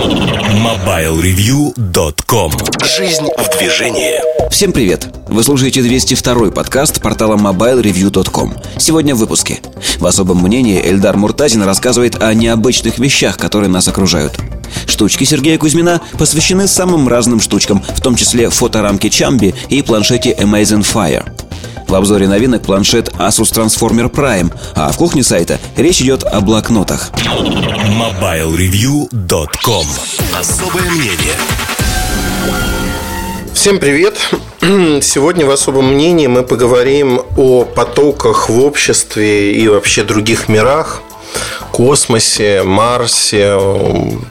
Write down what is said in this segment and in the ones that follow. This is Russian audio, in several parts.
MobileReview.com Жизнь в движении. Всем привет! Вы слушаете 202 подкаст портала MobileReview.com Сегодня в выпуске. В особом мнении Эльдар Муртазин рассказывает о необычных вещах, которые нас окружают. Штучки Сергея Кузьмина посвящены самым разным штучкам, в том числе фоторамке Чамби и планшете Amazing Fire – в обзоре новинок планшет Asus Transformer Prime, а в кухне сайта речь идет о блокнотах. MobileReview.com Особое мнение Всем привет! Сегодня в особом мнении мы поговорим о потоках в обществе и вообще других мирах – космосе, Марсе,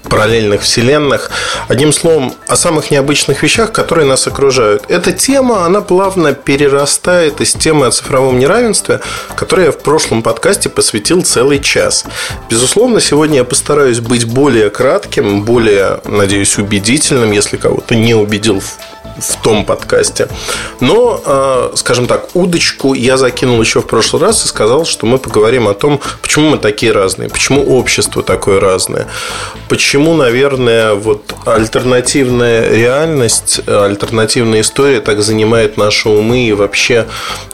параллельных вселенных. Одним словом, о самых необычных вещах, которые нас окружают. Эта тема, она плавно перерастает из темы о цифровом неравенстве, которой я в прошлом подкасте посвятил целый час. Безусловно, сегодня я постараюсь быть более кратким, более, надеюсь, убедительным, если кого-то не убедил в том подкасте. Но, а, скажем так, удочку я закинул еще в прошлый раз и сказал, что мы поговорим о том, почему мы такие разные, почему общество такое разное, почему, наверное, вот альтернативная реальность, альтернативная история так занимает наши умы и вообще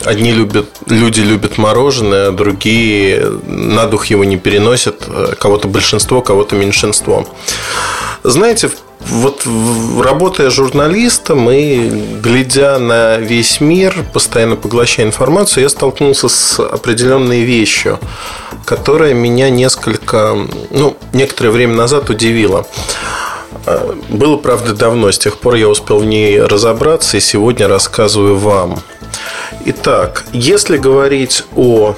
одни любят, люди любят мороженое, другие на дух его не переносят, кого-то большинство, кого-то меньшинство. Знаете, вот работая журналистом и глядя на весь мир, постоянно поглощая информацию, я столкнулся с определенной вещью, которая меня несколько, ну, некоторое время назад удивила. А, было, правда, давно, с тех пор я успел в ней разобраться и сегодня рассказываю вам. Итак, если говорить о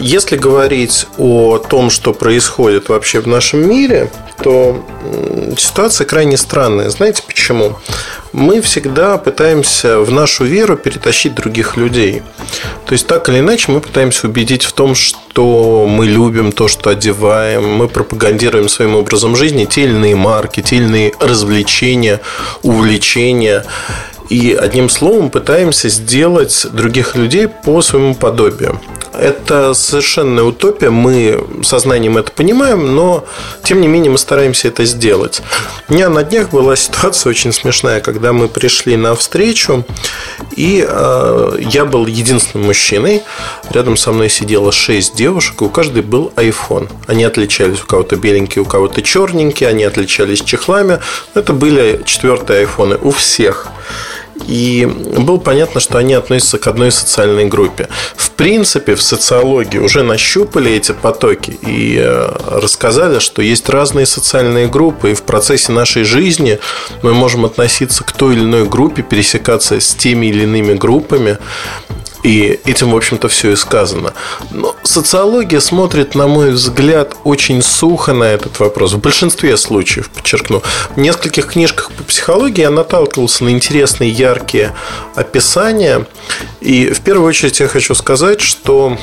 если говорить о том, что происходит вообще в нашем мире, то ситуация крайне странная. Знаете почему? Мы всегда пытаемся в нашу веру перетащить других людей. То есть так или иначе мы пытаемся убедить в том, что мы любим то, что одеваем, мы пропагандируем своим образом жизни те или иные марки, те или иные развлечения, увлечения. И одним словом пытаемся сделать других людей по своему подобию. Это совершенная утопия, мы сознанием это понимаем, но тем не менее мы стараемся это сделать. У меня на днях была ситуация очень смешная, когда мы пришли на встречу, и э, я был единственным мужчиной, рядом со мной сидело шесть девушек, и у каждой был iPhone. Они отличались, у кого-то беленькие, у кого-то черненькие, они отличались чехлами, это были четвертые айфоны у всех. И было понятно, что они относятся к одной социальной группе. В принципе, в социологии уже нащупали эти потоки и э, рассказали, что есть разные социальные группы, и в процессе нашей жизни мы можем относиться к той или иной группе, пересекаться с теми или иными группами и этим, в общем-то, все и сказано. Но социология смотрит, на мой взгляд, очень сухо на этот вопрос. В большинстве случаев, подчеркну. В нескольких книжках по психологии я наталкивался на интересные, яркие описания. И в первую очередь я хочу сказать, что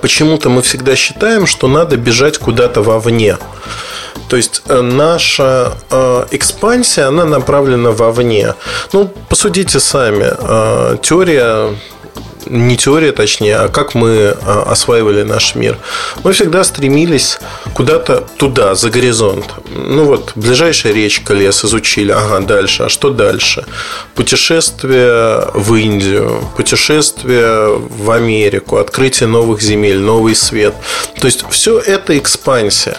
почему-то мы всегда считаем, что надо бежать куда-то вовне. То есть э, наша э, экспансия, она направлена вовне. Ну, посудите сами. Э, теория не теория, точнее, а как мы а, осваивали наш мир. Мы всегда стремились куда-то туда, за горизонт. Ну вот, ближайшая речка, лес изучили, ага, дальше, а что дальше? Путешествие в Индию, путешествие в Америку, открытие новых земель, новый свет. То есть, все это экспансия.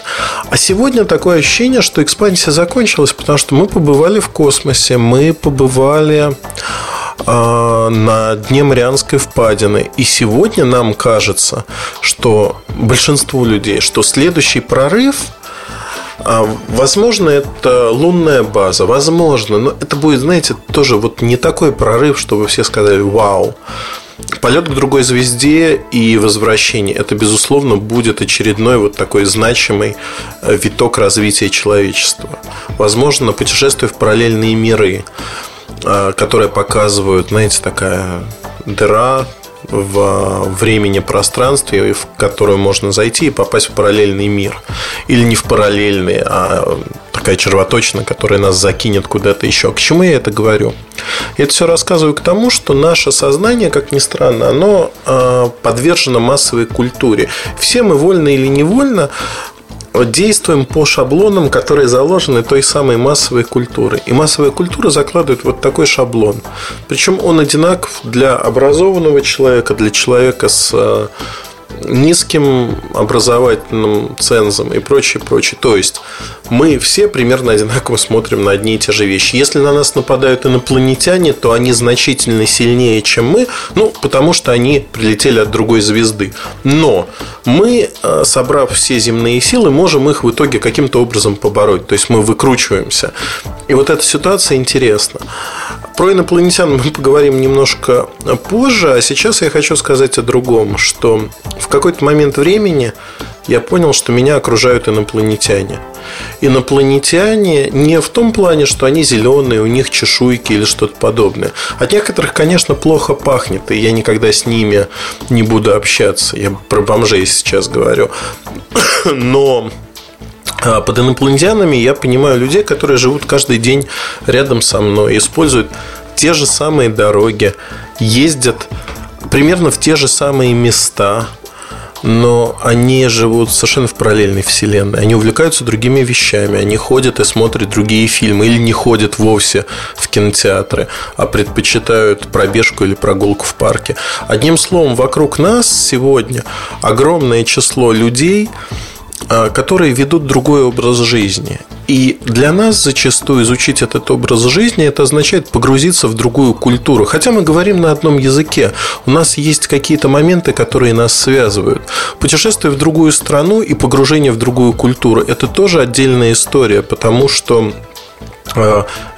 А сегодня такое ощущение, что экспансия закончилась, потому что мы побывали в космосе, мы побывали на дне Марианской впадины. И сегодня нам кажется, что большинству людей, что следующий прорыв а, Возможно, это лунная база, возможно, но это будет, знаете, тоже вот не такой прорыв, чтобы все сказали «Вау!». Полет к другой звезде и возвращение – это, безусловно, будет очередной вот такой значимый э, виток развития человечества. Возможно, путешествие в параллельные миры. А, которые показывают, знаете, такая дыра в времени пространстве, в которую можно зайти и попасть в параллельный мир. Или не в параллельный, а такая червоточина, которая нас закинет куда-то еще. К чему я это говорю? Я это все рассказываю к тому, что наше сознание, как ни странно, оно а, подвержено массовой культуре. Все мы вольно или невольно действуем по шаблонам, которые заложены той самой массовой культурой. И массовая культура закладывает вот такой шаблон. Причем он одинаков для образованного человека, для человека с э, низким образовательным цензом и прочее, прочее. То есть мы все примерно одинаково смотрим на одни и те же вещи. Если на нас нападают инопланетяне, то они значительно сильнее, чем мы, ну, потому что они прилетели от другой звезды. Но мы, э, собрав все земные силы, можем их в итоге каким-то образом побороть. То есть мы выкручиваемся. И вот эта ситуация интересна. Про инопланетян мы поговорим немножко позже, а сейчас я хочу сказать о другом, что в какой-то момент времени я понял, что меня окружают инопланетяне. Инопланетяне не в том плане, что они зеленые, у них чешуйки или что-то подобное. От некоторых, конечно, плохо пахнет, и я никогда с ними не буду общаться. Я про бомжей сейчас говорю. Но а, под инопланетянами я понимаю людей, которые живут каждый день рядом со мной, используют те же самые дороги, ездят примерно в те же самые места, но они живут совершенно в параллельной вселенной. Они увлекаются другими вещами, они ходят и смотрят другие фильмы или не ходят вовсе в кинотеатры, а предпочитают пробежку или прогулку в парке. Одним словом, вокруг нас сегодня огромное число людей, а, которые ведут другой образ жизни. И для нас зачастую изучить этот образ жизни это означает погрузиться в другую культуру. Хотя мы говорим на одном языке, у нас есть какие-то моменты, которые нас связывают. Путешествие в другую страну и погружение в другую культуру – это тоже отдельная история, потому что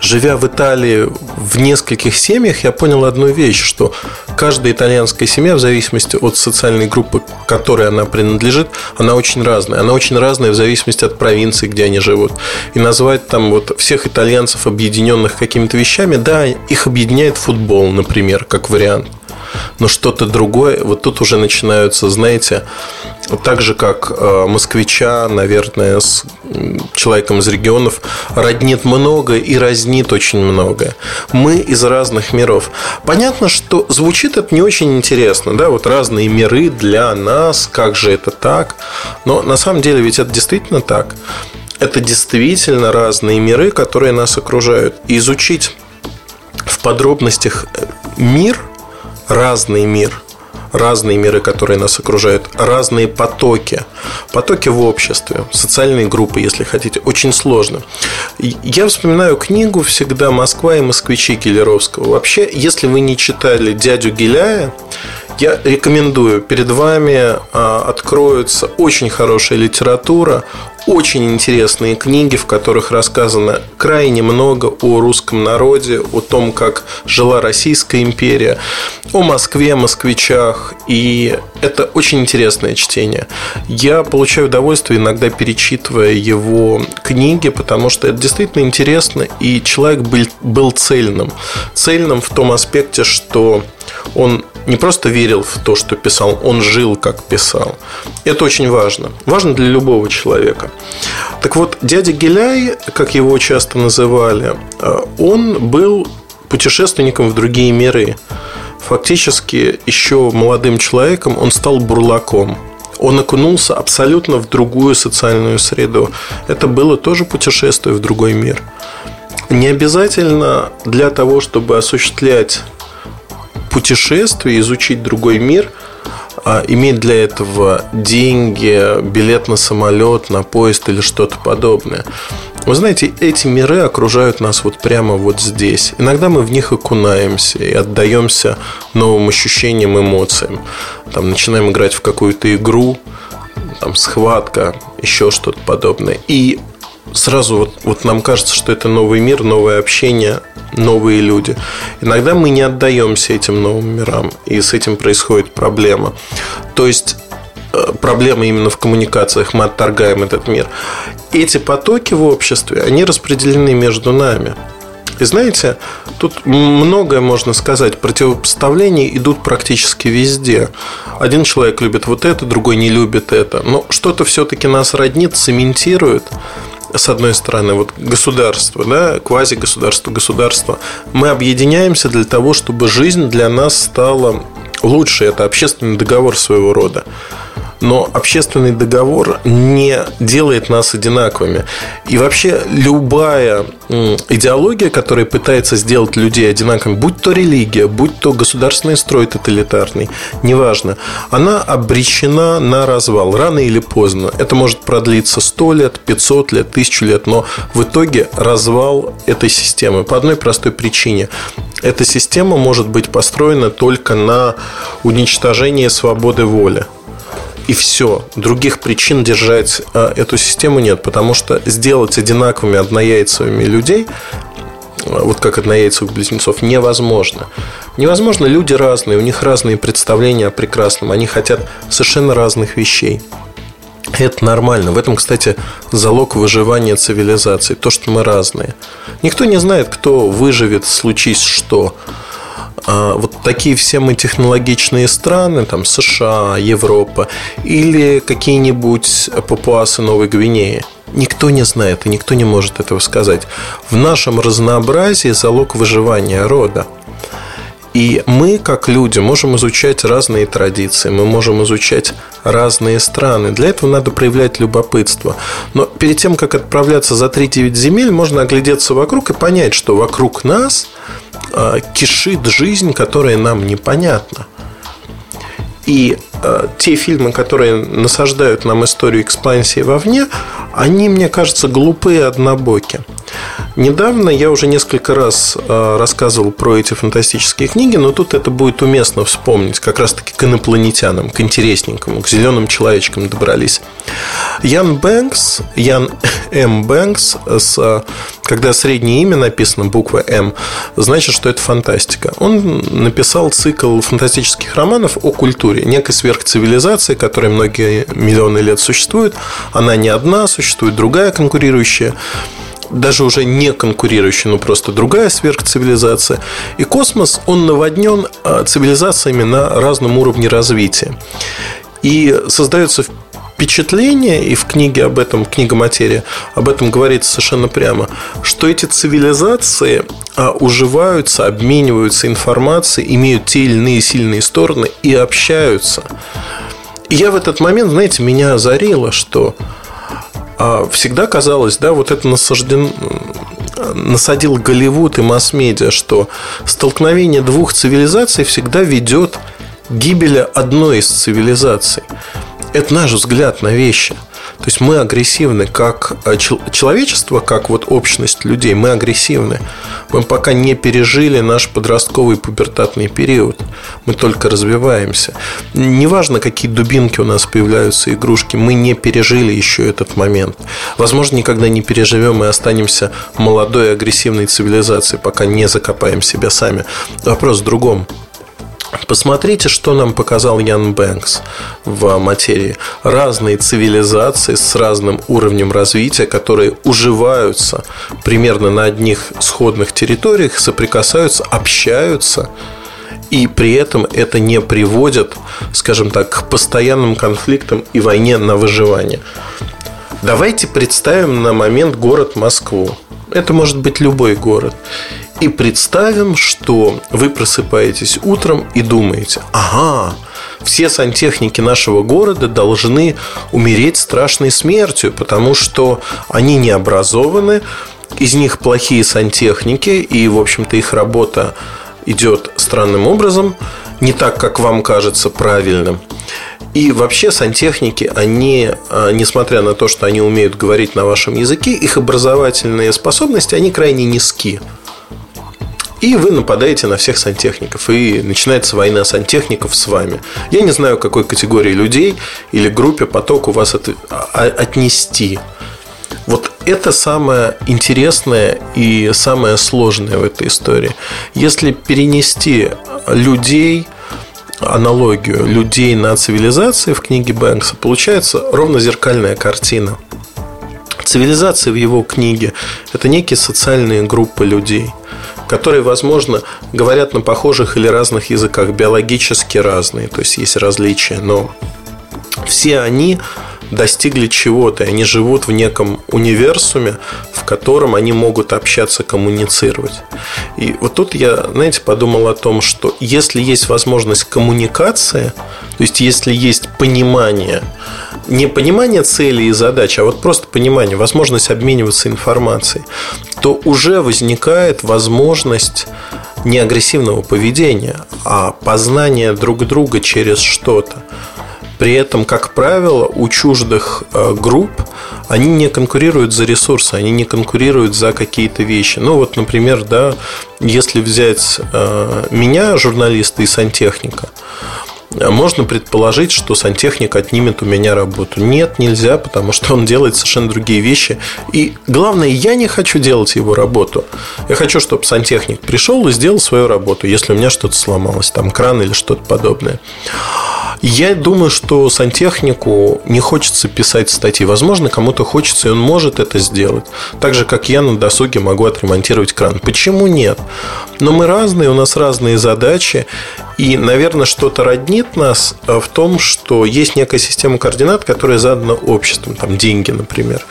живя в Италии в нескольких семьях, я понял одну вещь, что каждая итальянская семья, в зависимости от социальной группы, которой она принадлежит, она очень разная. Она очень разная в зависимости от провинции, где они живут. И назвать там вот всех итальянцев, объединенных какими-то вещами, да, их объединяет футбол, например, как вариант но что-то другое, вот тут уже начинаются, знаете, так же, как э, москвича, наверное, с человеком из регионов, роднит много и разнит очень много. Мы из разных миров. Понятно, что звучит это не очень интересно, да, вот разные миры для нас, как же это так, но на самом деле ведь это действительно так. Это действительно разные миры, которые нас окружают. И изучить в подробностях э, мир – разный мир, разные миры, которые нас окружают, разные потоки, потоки в обществе, социальные группы, если хотите, очень сложно. Я вспоминаю книгу всегда «Москва и москвичи» Гелеровского. Вообще, если вы не читали «Дядю Геляя», я рекомендую. Перед вами а, откроется очень хорошая литература, очень интересные книги, в которых рассказано крайне много о русском народе, о том, как жила Российская империя, о Москве, москвичах. И это очень интересное чтение. Я получаю удовольствие иногда перечитывая его книги, потому что это действительно интересно, и человек был, был цельным. Цельным в том аспекте, что он не просто верил в то, что писал, он жил, как писал. Это очень важно. Важно для любого человека. Так вот, дядя Геляй, как его часто называли, э, он был путешественником в другие миры. Фактически, еще молодым человеком он стал бурлаком. Он окунулся абсолютно в другую социальную среду. Это было тоже путешествие в другой мир. Не обязательно для того, чтобы осуществлять путешествие, изучить другой мир, а иметь для этого деньги, билет на самолет, на поезд или что-то подобное. Вы знаете, эти миры окружают нас вот прямо вот здесь. Иногда мы в них окунаемся и отдаемся новым ощущениям, эмоциям. Там начинаем играть в какую-то игру, там схватка, еще что-то подобное. И сразу вот, вот нам кажется, что это новый мир, новое общение, новые люди. Иногда мы не отдаемся этим новым мирам, и с этим происходит проблема. То есть э, проблема именно в коммуникациях, мы отторгаем этот мир. Эти потоки в обществе, они распределены между нами. И знаете, тут многое можно сказать. Противопоставления идут практически везде. Один человек любит вот это, другой не любит это. Но что-то все-таки нас роднит, цементирует с одной стороны, вот государство, да, квази-государство, государство, мы объединяемся для того, чтобы жизнь для нас стала лучше. Это общественный договор своего рода. Но общественный договор не делает нас одинаковыми. И вообще любая идеология, которая пытается сделать людей одинаковыми, будь то религия, будь то государственный строй тоталитарный, неважно, она обречена на развал рано или поздно. Это может продлиться 100 лет, 500 лет, 1000 лет, но в итоге развал этой системы по одной простой причине. Эта система может быть построена только на уничтожении свободы воли и все. Других причин держать э, эту систему нет, потому что сделать одинаковыми однояйцевыми людей э, вот как однояйцевых близнецов, невозможно. Невозможно, люди разные, у них разные представления о прекрасном, они хотят совершенно разных вещей. Это нормально. В этом, кстати, залог выживания цивилизации. То, что мы разные. Никто не знает, кто выживет, случись что. А вот такие все мы технологичные страны, там США, Европа или какие-нибудь папуасы Новой Гвинеи. Никто не знает и никто не может этого сказать. В нашем разнообразии залог выживания рода. И мы, как люди, можем изучать разные традиции, мы можем изучать разные страны. Для этого надо проявлять любопытство. Но перед тем, как отправляться за 3-9 земель, можно оглядеться вокруг и понять, что вокруг нас кишит жизнь, которая нам непонятна. И э, те фильмы, которые насаждают нам историю экспансии вовне, они, мне кажется, глупые однобоки. Недавно я уже несколько раз э, рассказывал про эти фантастические книги, но тут это будет уместно вспомнить, как раз-таки к инопланетянам, к интересненькому, к зеленым человечкам добрались. Ян Бэнкс, Ян М. Бэнкс, с, когда среднее имя написано буква М, значит, что это фантастика. Он написал цикл фантастических романов о культуре, некой сверхцивилизации, которая многие миллионы лет существует. Она не одна, существует другая конкурирующая даже уже не конкурирующая, но просто другая сверхцивилизация. И космос, он наводнен а, цивилизациями на разном уровне развития. И создается впечатление, и в книге об этом, книга материя, об этом говорится совершенно прямо, что эти цивилизации а, уживаются, обмениваются информацией, имеют те или иные сильные стороны и общаются. И я в этот момент, знаете, меня озарило, что всегда казалось, да, вот это насажден, насадил Голливуд и масс-медиа, что столкновение двух цивилизаций всегда ведет к гибели одной из цивилизаций. Это наш взгляд на вещи – то есть мы агрессивны как э, человечество, как вот общность людей, мы агрессивны. Мы пока не пережили наш подростковый пубертатный период. Мы только развиваемся. Неважно, какие дубинки у нас появляются, игрушки, мы не пережили еще этот момент. Возможно, никогда не переживем и останемся молодой агрессивной цивилизацией, пока не закопаем себя сами. Вопрос в другом. Посмотрите, что нам показал Ян Бэнкс в материи. Разные цивилизации с разным уровнем развития, которые уживаются примерно на одних сходных территориях, соприкасаются, общаются, и при этом это не приводит, скажем так, к постоянным конфликтам и войне на выживание. Давайте представим на момент город Москву. Это может быть любой город. И представим, что вы просыпаетесь утром и думаете, ага, все сантехники нашего города должны умереть страшной смертью, потому что они не образованы, из них плохие сантехники, и, в общем-то, их работа идет странным образом, не так, как вам кажется правильным. И вообще сантехники, они, а, несмотря на то, что они умеют говорить на вашем языке, их образовательные способности, они крайне низки. И вы нападаете на всех сантехников. И начинается война сантехников с вами. Я не знаю, какой категории людей или группе поток у вас от, а, отнести. Вот это самое интересное и самое сложное в этой истории. Если перенести людей, аналогию людей на цивилизации в книге Бэнкса, получается ровно зеркальная картина. Цивилизация в его книге – это некие социальные группы людей – которые, возможно, говорят на похожих или разных языках, биологически разные, то есть есть различия, но все они достигли чего-то. Они живут в неком универсуме, в котором они могут общаться, коммуницировать. И вот тут я, знаете, подумал о том, что если есть возможность коммуникации, то есть если есть понимание, не понимание целей и задач, а вот просто понимание, возможность обмениваться информацией, то уже возникает возможность не агрессивного поведения, а познания друг друга через что-то. При этом, как правило, у чуждых э, групп они не конкурируют за ресурсы, они не конкурируют за какие-то вещи. Ну вот, например, да, если взять э, меня, журналиста и сантехника, можно предположить, что сантехник отнимет у меня работу. Нет, нельзя, потому что он делает совершенно другие вещи. И главное, я не хочу делать его работу. Я хочу, чтобы сантехник пришел и сделал свою работу, если у меня что-то сломалось, там кран или что-то подобное. Я думаю, что сантехнику не хочется писать статьи. Возможно, кому-то хочется, и он может это сделать. Так же, как я на досуге могу отремонтировать кран. Почему нет? Но мы разные, у нас разные задачи. И, наверное, что-то роднит нас э, в том, что есть некая система координат, которая задана обществом. Там деньги, например.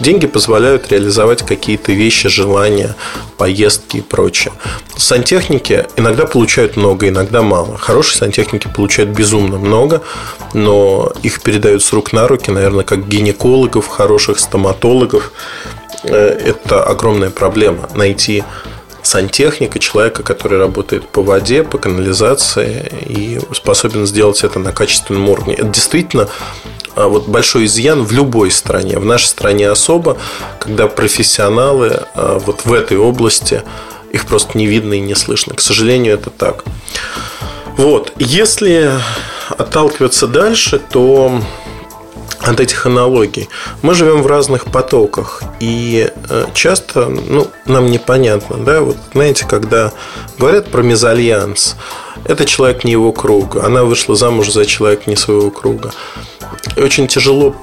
Деньги позволяют реализовать какие-то вещи, желания, поездки и прочее. Сантехники иногда получают много, иногда мало. Хорошие сантехники получают безумно много, но их передают с рук на руки, наверное, как гинекологов, хороших стоматологов. Э, это огромная проблема. Найти сантехника, человека, который работает по воде, по канализации и способен сделать это на качественном уровне. Это действительно вот большой изъян в любой стране. В нашей стране особо, когда профессионалы а, вот в этой области их просто не видно и не слышно. К сожалению, это так. Вот, если отталкиваться дальше, то от этих аналогий. Мы живем в разных потоках, и э, часто ну, нам непонятно, да, вот знаете, когда говорят про мезальянс, это человек не его круга, она вышла замуж за человека не своего круга. И очень тяжело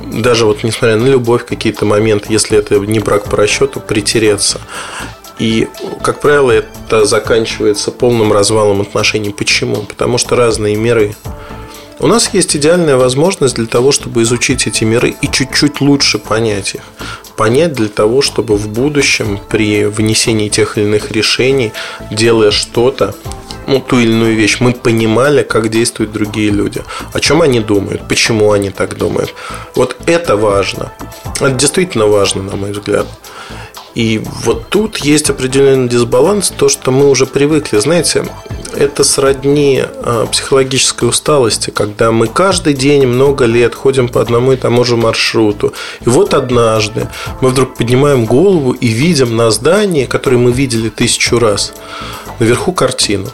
даже вот несмотря на любовь, какие-то моменты, если это не брак по расчету, притереться. И, как правило, это заканчивается полным развалом отношений. Почему? Потому что разные миры. У нас есть идеальная возможность для того, чтобы изучить эти миры и чуть-чуть лучше понять их. Понять для того, чтобы в будущем при внесении тех или иных решений, делая что-то, ну, ту или иную вещь, мы понимали, как действуют другие люди, о чем они думают, почему они так думают. Вот это важно. Это действительно важно, на мой взгляд. И вот тут есть определенный дисбаланс, то, что мы уже привыкли. Знаете, это сродни а, психологической усталости, когда мы каждый день много лет ходим по одному и тому же маршруту. И вот однажды мы вдруг поднимаем голову и видим на здании, которое мы видели тысячу раз, наверху картину.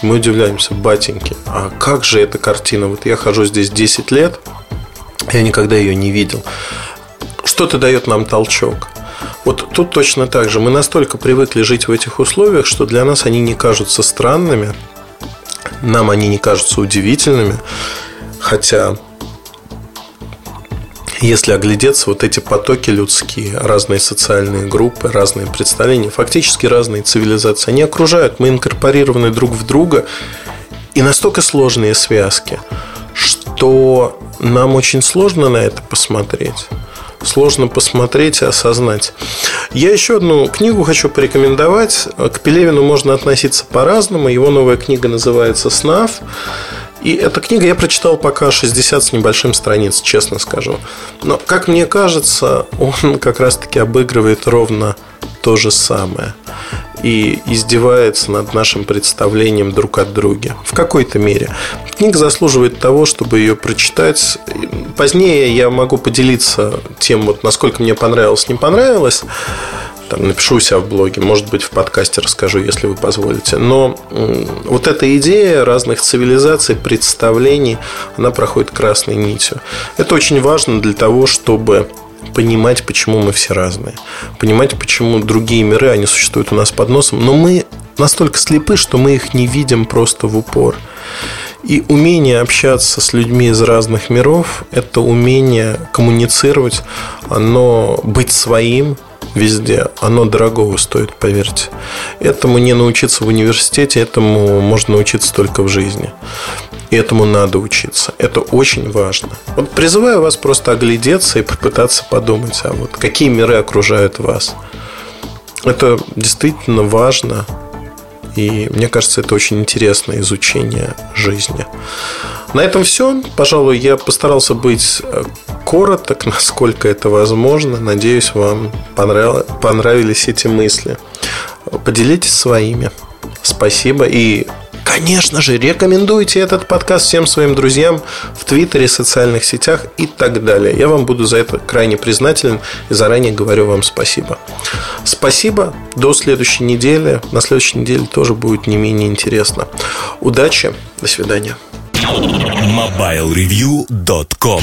Мы удивляемся, батеньки, а как же эта картина? Вот я хожу здесь 10 лет, я никогда ее не видел. Что-то дает нам толчок. Вот тут точно так же. Мы настолько привыкли жить в этих условиях, что для нас они не кажутся странными, нам они не кажутся удивительными, хотя если оглядеться, вот эти потоки людские, разные социальные группы, разные представления, фактически разные цивилизации, они окружают, мы инкорпорированы друг в друга, и настолько сложные связки, что нам очень сложно на это посмотреть сложно посмотреть и осознать. Я еще одну книгу хочу порекомендовать. К Пелевину можно относиться по-разному. Его новая книга называется «Снав». И эта книга я прочитал пока 60 с небольшим страниц, честно скажу. Но, как мне кажется, он как раз-таки обыгрывает ровно то же самое и издевается над нашим представлением друг от друга. В какой-то мере. Книга заслуживает того, чтобы ее прочитать. Позднее я могу поделиться тем, вот, насколько мне понравилось, не понравилось. Там, напишу у себя в блоге, может быть, в подкасте расскажу, если вы позволите. Но вот эта идея разных цивилизаций, представлений, она проходит красной нитью. Это очень важно для того, чтобы понимать, почему мы все разные. Понимать, почему другие миры, они существуют у нас под носом. Но мы настолько слепы, что мы их не видим просто в упор. И умение общаться с людьми из разных миров – это умение коммуницировать, оно быть своим везде, оно дорогого стоит, поверьте. Этому не научиться в университете, этому можно научиться только в жизни. И этому надо учиться. Это очень важно. Вот призываю вас просто оглядеться и попытаться подумать, а вот какие миры окружают вас. Это действительно важно. И мне кажется, это очень интересное изучение жизни. На этом все. Пожалуй, я постарался быть э, короток, насколько это возможно. Надеюсь, вам понравились эти мысли. Поделитесь своими. Спасибо и Конечно же, рекомендуйте этот подкаст всем своим друзьям в Твиттере, социальных сетях и так далее. Я вам буду за это крайне признателен и заранее говорю вам спасибо. Спасибо. До следующей недели. На следующей неделе тоже будет не менее интересно. Удачи. До свидания. MobileReview.com